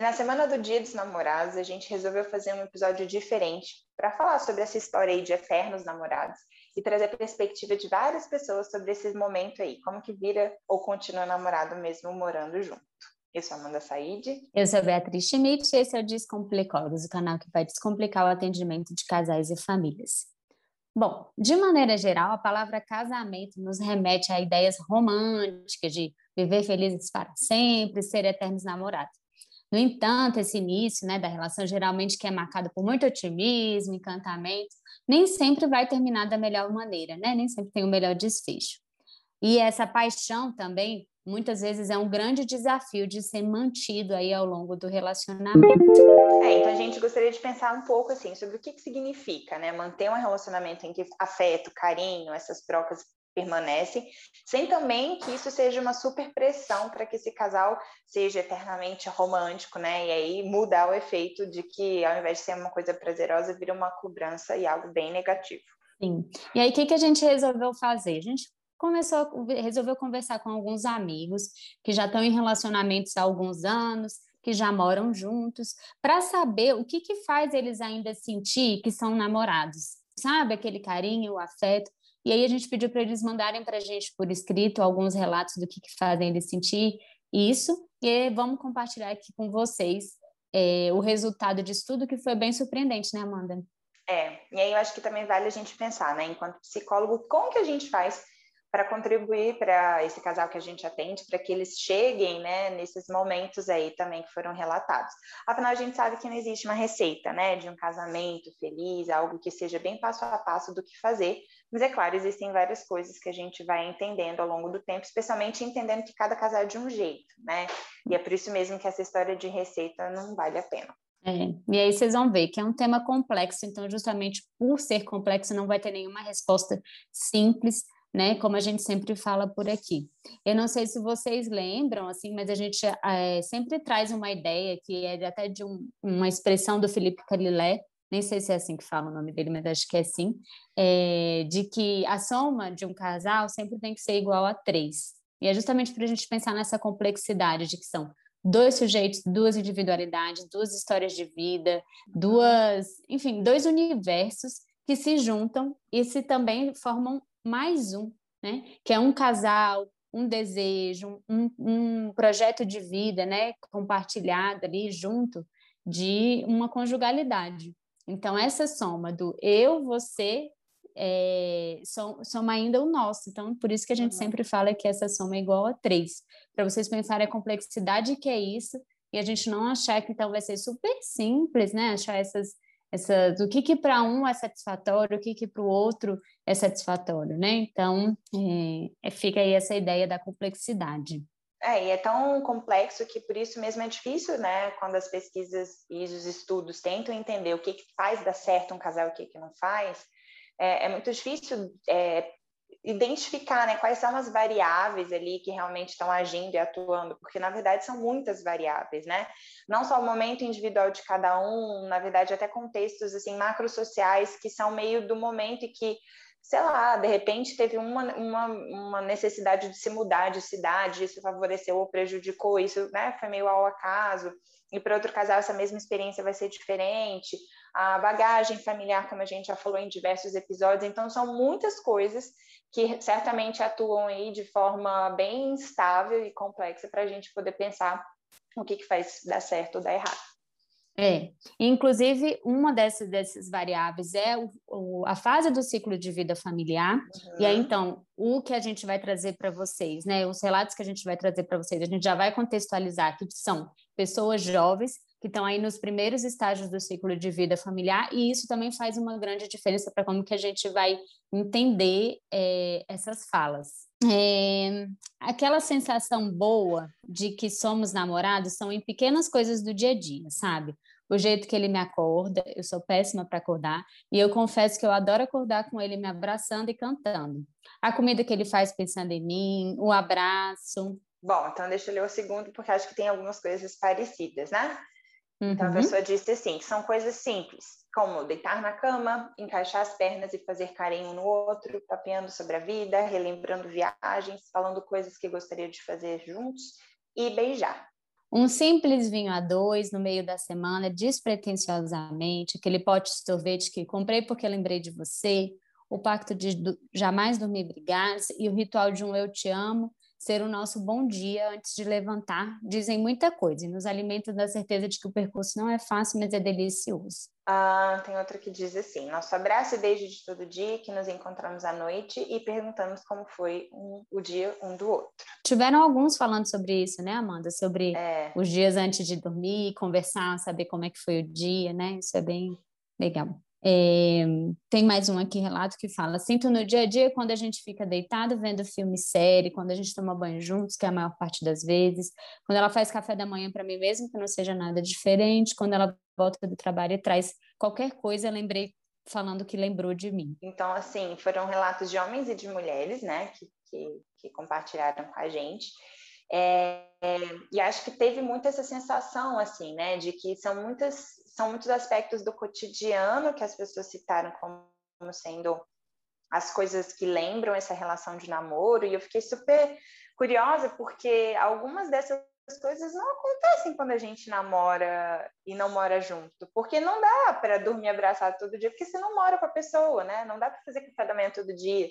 Na semana do Dia dos Namorados, a gente resolveu fazer um episódio diferente para falar sobre essa história aí de eternos namorados e trazer a perspectiva de várias pessoas sobre esse momento aí, como que vira ou continua namorado mesmo morando junto. Eu sou Amanda Said. Eu sou Beatriz Schmidt e esse é o Descomplicólogos, o canal que vai descomplicar o atendimento de casais e famílias. Bom, de maneira geral, a palavra casamento nos remete a ideias românticas de viver felizes para sempre, ser eternos namorados. No entanto, esse início né, da relação, geralmente que é marcado por muito otimismo, encantamento, nem sempre vai terminar da melhor maneira, né? nem sempre tem o melhor desfecho. E essa paixão também muitas vezes é um grande desafio de ser mantido aí ao longo do relacionamento. É, então a gente gostaria de pensar um pouco assim sobre o que, que significa, né, manter um relacionamento em que afeto, carinho, essas trocas permanecem, sem também que isso seja uma super pressão para que esse casal seja eternamente romântico, né? E aí mudar o efeito de que ao invés de ser uma coisa prazerosa, vira uma cobrança e algo bem negativo. Sim. E aí o que, que a gente resolveu fazer? A gente começou, resolveu conversar com alguns amigos que já estão em relacionamentos há alguns anos, que já moram juntos, para saber o que, que faz eles ainda sentir que são namorados. Sabe, aquele carinho, o afeto. E aí a gente pediu para eles mandarem para a gente por escrito alguns relatos do que, que fazem eles sentir isso. E vamos compartilhar aqui com vocês é, o resultado disso tudo, que foi bem surpreendente, né, Amanda? É, e aí eu acho que também vale a gente pensar, né, enquanto psicólogo, como que a gente faz para contribuir para esse casal que a gente atende, para que eles cheguem, né, nesses momentos aí também que foram relatados. Afinal, a gente sabe que não existe uma receita, né, de um casamento feliz, algo que seja bem passo a passo do que fazer, mas é claro, existem várias coisas que a gente vai entendendo ao longo do tempo, especialmente entendendo que cada casal é de um jeito, né, e é por isso mesmo que essa história de receita não vale a pena. É, e aí vocês vão ver que é um tema complexo, então justamente por ser complexo não vai ter nenhuma resposta simples, né? Como a gente sempre fala por aqui. Eu não sei se vocês lembram, assim, mas a gente é, sempre traz uma ideia que é até de um, uma expressão do Felipe Calilé, nem sei se é assim que fala o nome dele, mas acho que é assim, é, de que a soma de um casal sempre tem que ser igual a três. E é justamente para a gente pensar nessa complexidade de que são dois sujeitos, duas individualidades, duas histórias de vida, duas, enfim, dois universos que se juntam e se também formam mais um, né? Que é um casal, um desejo, um, um projeto de vida, né? Compartilhado ali junto de uma conjugalidade. Então, essa soma do eu, você, é, soma ainda o nosso. Então, por isso que a gente sempre fala que essa soma é igual a três. Para vocês pensarem a complexidade que é isso e a gente não achar que então vai ser super simples, né? Achar essas essa, do que, que para um é satisfatório, o que, que para o outro é satisfatório, né? Então, é, é, fica aí essa ideia da complexidade. É, e é tão complexo que por isso mesmo é difícil, né? Quando as pesquisas e os estudos tentam entender o que, que faz dar certo um casal e o que, que não faz, é, é muito difícil é, identificar né, quais são as variáveis ali que realmente estão agindo e atuando, porque na verdade são muitas variáveis, né? Não só o momento individual de cada um, na verdade até contextos assim macrosociais que são meio do momento e que sei lá, de repente teve uma, uma, uma, necessidade de se mudar de cidade, isso favoreceu ou prejudicou, isso né, foi meio ao acaso, e para outro casal essa mesma experiência vai ser diferente, a bagagem familiar, como a gente já falou em diversos episódios, então são muitas coisas que certamente atuam aí de forma bem estável e complexa para a gente poder pensar o que, que faz dar certo ou dar errado. É, inclusive uma dessas, dessas variáveis é o, o, a fase do ciclo de vida familiar, uhum. e aí então o que a gente vai trazer para vocês, né? Os relatos que a gente vai trazer para vocês, a gente já vai contextualizar que são pessoas jovens que estão aí nos primeiros estágios do ciclo de vida familiar, e isso também faz uma grande diferença para como que a gente vai entender é, essas falas. É, aquela sensação boa de que somos namorados são em pequenas coisas do dia a dia, sabe? O jeito que ele me acorda, eu sou péssima para acordar, e eu confesso que eu adoro acordar com ele me abraçando e cantando. A comida que ele faz pensando em mim, o abraço. Bom, então deixa eu ler o segundo, porque acho que tem algumas coisas parecidas, né? Uhum. Então a uhum. pessoa disse assim, que são coisas simples, como deitar na cama, encaixar as pernas e fazer carinho no outro, papeando sobre a vida, relembrando viagens, falando coisas que gostaria de fazer juntos e beijar. Um simples vinho a dois no meio da semana, despretensiosamente, aquele pote de sorvete que comprei porque lembrei de você, o pacto de jamais dormir brigados e o ritual de um eu te amo ser o nosso bom dia antes de levantar, dizem muita coisa e nos alimentam da certeza de que o percurso não é fácil, mas é delicioso. Ah, tem outra que diz assim: nosso abraço e beijo de todo dia, que nos encontramos à noite e perguntamos como foi um, o dia um do outro. Tiveram alguns falando sobre isso, né, Amanda? Sobre é. os dias antes de dormir, conversar, saber como é que foi o dia, né? Isso é bem legal. É, tem mais um aqui relato que fala: sinto no dia a dia quando a gente fica deitado vendo filme série, quando a gente toma banho juntos, que é a maior parte das vezes, quando ela faz café da manhã para mim mesmo, que não seja nada diferente, quando ela volta do trabalho e traz qualquer coisa, lembrei falando que lembrou de mim. Então, assim, foram relatos de homens e de mulheres, né, que, que, que compartilharam com a gente. É, e acho que teve muito essa sensação, assim, né, de que são muitas são muitos aspectos do cotidiano que as pessoas citaram como sendo as coisas que lembram essa relação de namoro, e eu fiquei super curiosa porque algumas dessas coisas não acontecem quando a gente namora e não mora junto, porque não dá para dormir abraçado todo dia, porque você não mora com a pessoa, né? Não dá para fazer café da manhã todo dia,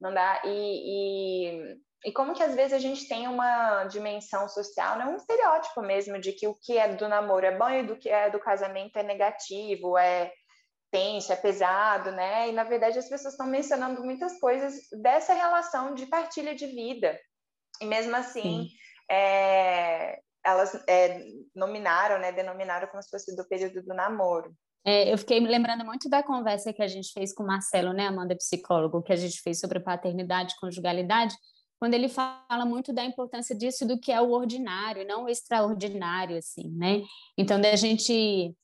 não dá. E, e, e, como que às vezes a gente tem uma dimensão social, né? um estereótipo mesmo de que o que é do namoro é bom e do que é do casamento é negativo, é tenso, é pesado, né? E na verdade as pessoas estão mencionando muitas coisas dessa relação de partilha de vida. E mesmo assim, é, elas é, nominaram, né? Denominaram como se fosse do período do namoro. É, eu fiquei me lembrando muito da conversa que a gente fez com o Marcelo, né, Amanda, psicólogo, que a gente fez sobre paternidade e conjugalidade, quando ele fala muito da importância disso do que é o ordinário, não o extraordinário, assim, né? Então, da gente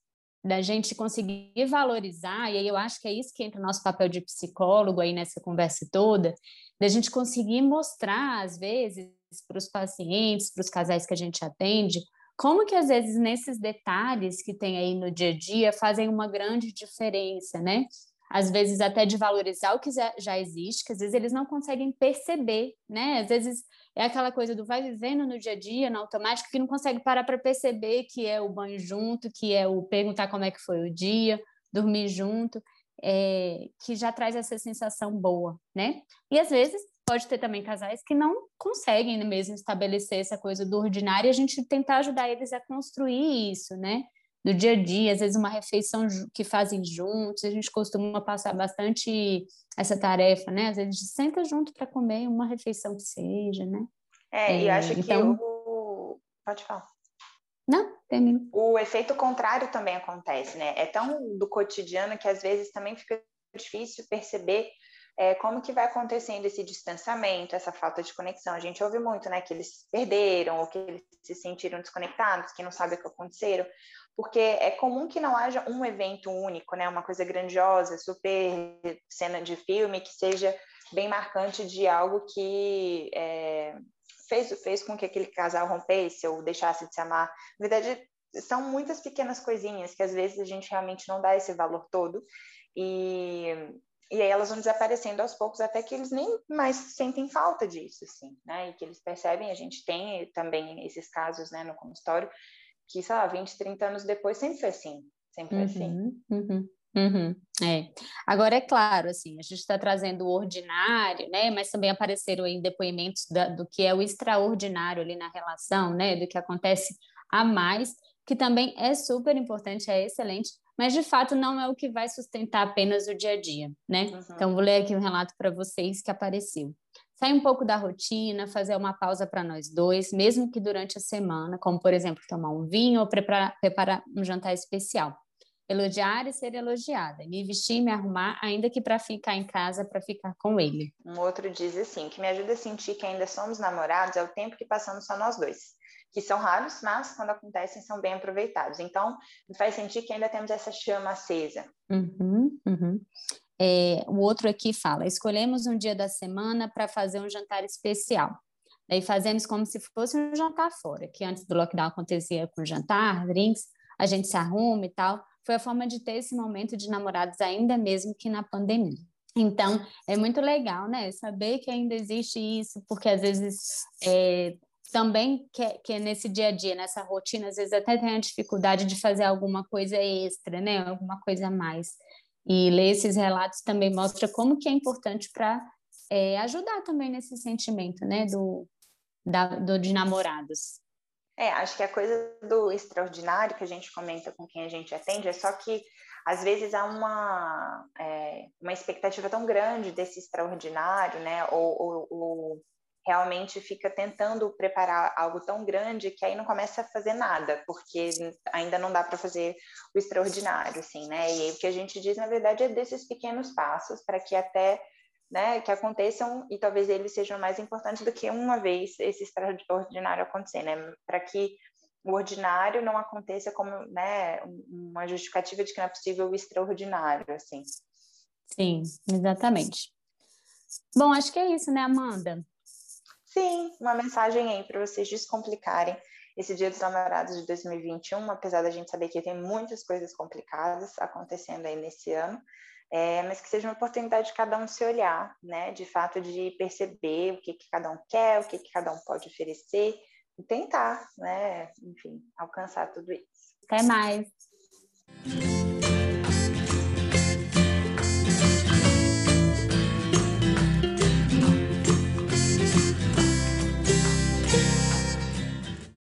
da gente conseguir valorizar, e aí eu acho que é isso que entra o nosso papel de psicólogo aí nessa conversa toda, da gente conseguir mostrar, às vezes, para os pacientes, para os casais que a gente atende, como que às vezes nesses detalhes que tem aí no dia a dia fazem uma grande diferença, né? às vezes até de valorizar o que já existe, que às vezes eles não conseguem perceber, né? Às vezes é aquela coisa do vai vivendo no dia a dia, no automático, que não consegue parar para perceber que é o banho junto, que é o perguntar como é que foi o dia, dormir junto, é, que já traz essa sensação boa, né? E às vezes pode ter também casais que não conseguem mesmo estabelecer essa coisa do ordinário e a gente tentar ajudar eles a construir isso, né? no dia a dia, às vezes uma refeição que fazem juntos, a gente costuma passar bastante essa tarefa, né? Às vezes a gente senta junto para comer uma refeição que seja, né? É, é e acho então... que o... Pode falar. Não, termina. O efeito contrário também acontece, né? É tão do cotidiano que às vezes também fica difícil perceber é, como que vai acontecendo esse distanciamento, essa falta de conexão. A gente ouve muito, né, que eles perderam, ou que eles se sentiram desconectados, que não sabem o que aconteceram, porque é comum que não haja um evento único, né, uma coisa grandiosa, super cena de filme, que seja bem marcante de algo que é, fez, fez com que aquele casal rompesse ou deixasse de se amar. Na verdade, são muitas pequenas coisinhas que às vezes a gente realmente não dá esse valor todo. E e aí elas vão desaparecendo aos poucos até que eles nem mais sentem falta disso, assim, né? E que eles percebem, a gente tem também esses casos, né, no consultório, que, sei lá, 20, 30 anos depois sempre foi assim, sempre foi assim. uhum, assim. Uhum. Uhum, é. Agora, é claro, assim, a gente está trazendo o ordinário, né? Mas também apareceram aí depoimentos da, do que é o extraordinário ali na relação, né? Do que acontece a mais, que também é super importante, é excelente, mas de fato não é o que vai sustentar apenas o dia a dia, né? Uhum. Então vou ler aqui um relato para vocês que apareceu. Sair um pouco da rotina, fazer uma pausa para nós dois, mesmo que durante a semana, como por exemplo tomar um vinho ou preparar, preparar um jantar especial. Elogiar e ser elogiada, me vestir e me arrumar, ainda que para ficar em casa, para ficar com ele. Um outro diz assim: que me ajuda a sentir que ainda somos namorados é o tempo que passamos só nós dois que são raros, mas quando acontecem são bem aproveitados. Então, faz sentir que ainda temos essa chama acesa. Uhum, uhum. É, o outro aqui fala: escolhemos um dia da semana para fazer um jantar especial. Daí fazemos como se fosse um jantar fora, que antes do lockdown acontecia com jantar, drinks, a gente se arruma e tal. Foi a forma de ter esse momento de namorados ainda mesmo que na pandemia. Então, é muito legal, né? Saber que ainda existe isso, porque às vezes é, também que, que nesse dia a dia, nessa rotina, às vezes até tem a dificuldade de fazer alguma coisa extra, né? Alguma coisa a mais. E ler esses relatos também mostra como que é importante para é, ajudar também nesse sentimento, né? Do, da, do de namorados. É, acho que a coisa do extraordinário que a gente comenta com quem a gente atende é só que às vezes há uma, é, uma expectativa tão grande desse extraordinário, né? Ou, ou, ou, realmente fica tentando preparar algo tão grande que aí não começa a fazer nada, porque ainda não dá para fazer o extraordinário, assim, né? E o que a gente diz, na verdade, é desses pequenos passos para que até né, que aconteçam e talvez eles sejam mais importantes do que uma vez esse extraordinário acontecer, né, para que o ordinário não aconteça como, né, uma justificativa de que não é possível o extraordinário, assim. Sim, exatamente. Bom, acho que é isso, né, Amanda? Sim, uma mensagem aí para vocês descomplicarem esse Dia dos Namorados de 2021, apesar da gente saber que tem muitas coisas complicadas acontecendo aí nesse ano, é, mas que seja uma oportunidade de cada um se olhar, né? De fato, de perceber o que, que cada um quer, o que, que cada um pode oferecer e tentar, né? Enfim, alcançar tudo isso. Até mais!